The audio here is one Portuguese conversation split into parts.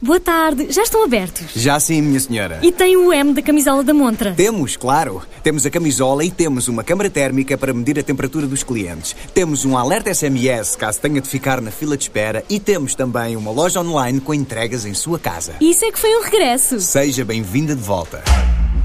Boa tarde, já estão abertos? Já sim, minha senhora. E tem o M da camisola da montra? Temos, claro. Temos a camisola e temos uma câmara térmica para medir a temperatura dos clientes. Temos um alerta SMS caso tenha de ficar na fila de espera e temos também uma loja online com entregas em sua casa. Isso é que foi um regresso. Seja bem-vinda de volta.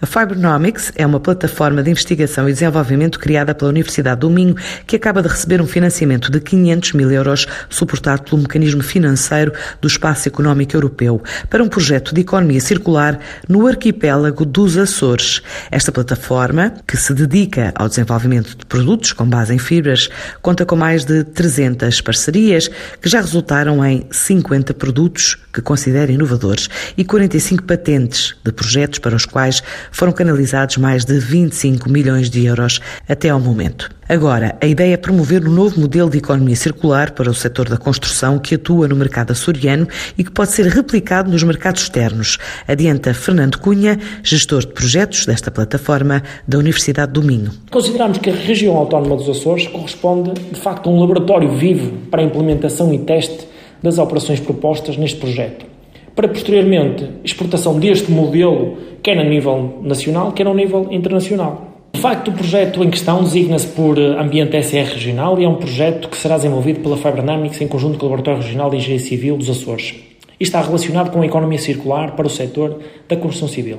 A Fibronomics é uma plataforma de investigação e desenvolvimento criada pela Universidade do Minho que acaba de receber um financiamento de 500 mil euros suportado pelo mecanismo financeiro do Espaço Económico Europeu para um projeto de economia circular no arquipélago dos Açores. Esta plataforma, que se dedica ao desenvolvimento de produtos com base em fibras, conta com mais de 300 parcerias que já resultaram em 50 produtos que considera inovadores e 45 patentes de projetos para os quais foram canalizados mais de 25 milhões de euros até ao momento. Agora, a ideia é promover um novo modelo de economia circular para o setor da construção que atua no mercado açoriano e que pode ser replicado nos mercados externos, adianta Fernando Cunha, gestor de projetos desta plataforma da Universidade do Minho. Consideramos que a região autónoma dos Açores corresponde, de facto, a um laboratório vivo para a implementação e teste das operações propostas neste projeto para posteriormente exportação deste modelo, quer a nível nacional, quer a nível internacional. De facto, o projeto em questão designa-se por Ambiente SR Regional e é um projeto que será desenvolvido pela Fibronamics em conjunto com o Laboratório Regional de Engenharia Civil dos Açores e está relacionado com a economia circular para o setor da construção civil.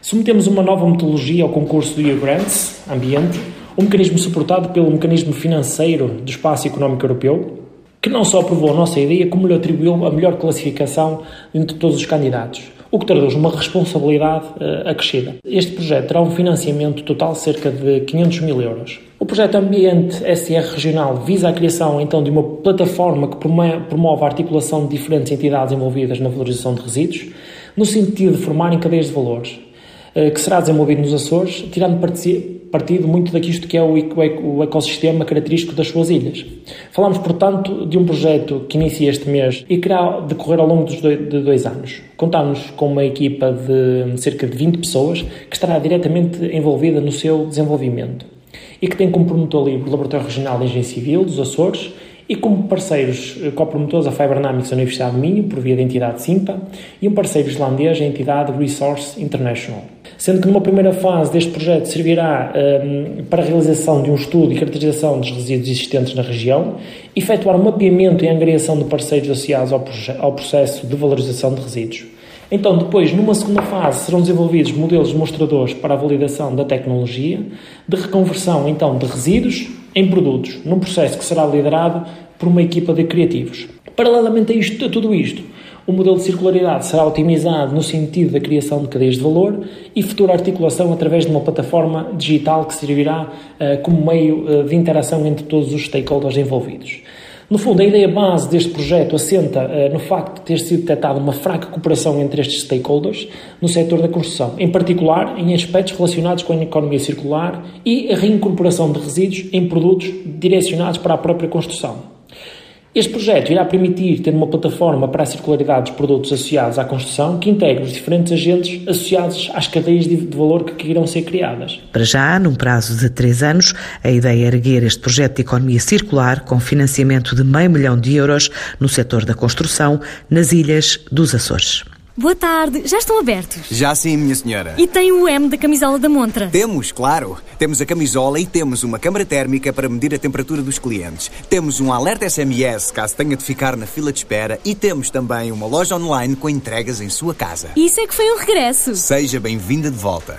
Submetemos uma nova metodologia ao concurso do EU Grants Ambiente, um mecanismo suportado pelo mecanismo financeiro do Espaço Económico Europeu, que não só aprovou a nossa ideia, como lhe atribuiu a melhor classificação entre todos os candidatos, o que traduz uma responsabilidade uh, acrescida. Este projeto terá um financiamento total de cerca de 500 mil euros. O projeto Ambiente SR Regional visa a criação então de uma plataforma que promove a articulação de diferentes entidades envolvidas na valorização de resíduos, no sentido de formarem cadeias de valores, que será desenvolvido nos Açores, tirando partido muito daquisto que é o, ecossistema característico das suas ilhas. Falamos, portanto, de um projeto que inicia este mês e que irá decorrer ao longo de dois anos. Contamos com uma equipa de cerca de 20 pessoas que estará diretamente envolvida no seu desenvolvimento e que tem como promotor livre o Laboratório Regional de Engenharia Civil dos Açores e como parceiros eh, copromotores a Fibernamics da Universidade de Minho, por via da entidade SIMPA, e um parceiro islandês, a entidade Resource International. Sendo que numa primeira fase deste projeto servirá um, para a realização de um estudo e caracterização dos resíduos existentes na região, efetuar um mapeamento e angariação de parceiros associados ao, ao processo de valorização de resíduos. Então, depois, numa segunda fase, serão desenvolvidos modelos demonstradores para a validação da tecnologia de reconversão, então, de resíduos em produtos, num processo que será liderado por uma equipa de criativos. Paralelamente a, isto, a tudo isto, o modelo de circularidade será otimizado no sentido da criação de cadeias de valor e futura articulação através de uma plataforma digital que servirá uh, como meio uh, de interação entre todos os stakeholders envolvidos. No fundo, a ideia base deste projeto assenta uh, no facto de ter sido detectada uma fraca cooperação entre estes stakeholders no setor da construção, em particular em aspectos relacionados com a economia circular e a reincorporação de resíduos em produtos direcionados para a própria construção. Este projeto irá permitir ter uma plataforma para a circularidade dos produtos associados à construção que integre os diferentes agentes associados às cadeias de valor que irão ser criadas. Para já, num prazo de três anos, a ideia é erguer este projeto de economia circular com financiamento de meio milhão de euros no setor da construção nas ilhas dos Açores. Boa tarde, já estão abertos? Já sim, minha senhora. E tem o M da camisola da montra? Temos, claro. Temos a camisola e temos uma câmara térmica para medir a temperatura dos clientes. Temos um alerta SMS caso tenha de ficar na fila de espera e temos também uma loja online com entregas em sua casa. Isso é que foi um regresso. Seja bem-vinda de volta.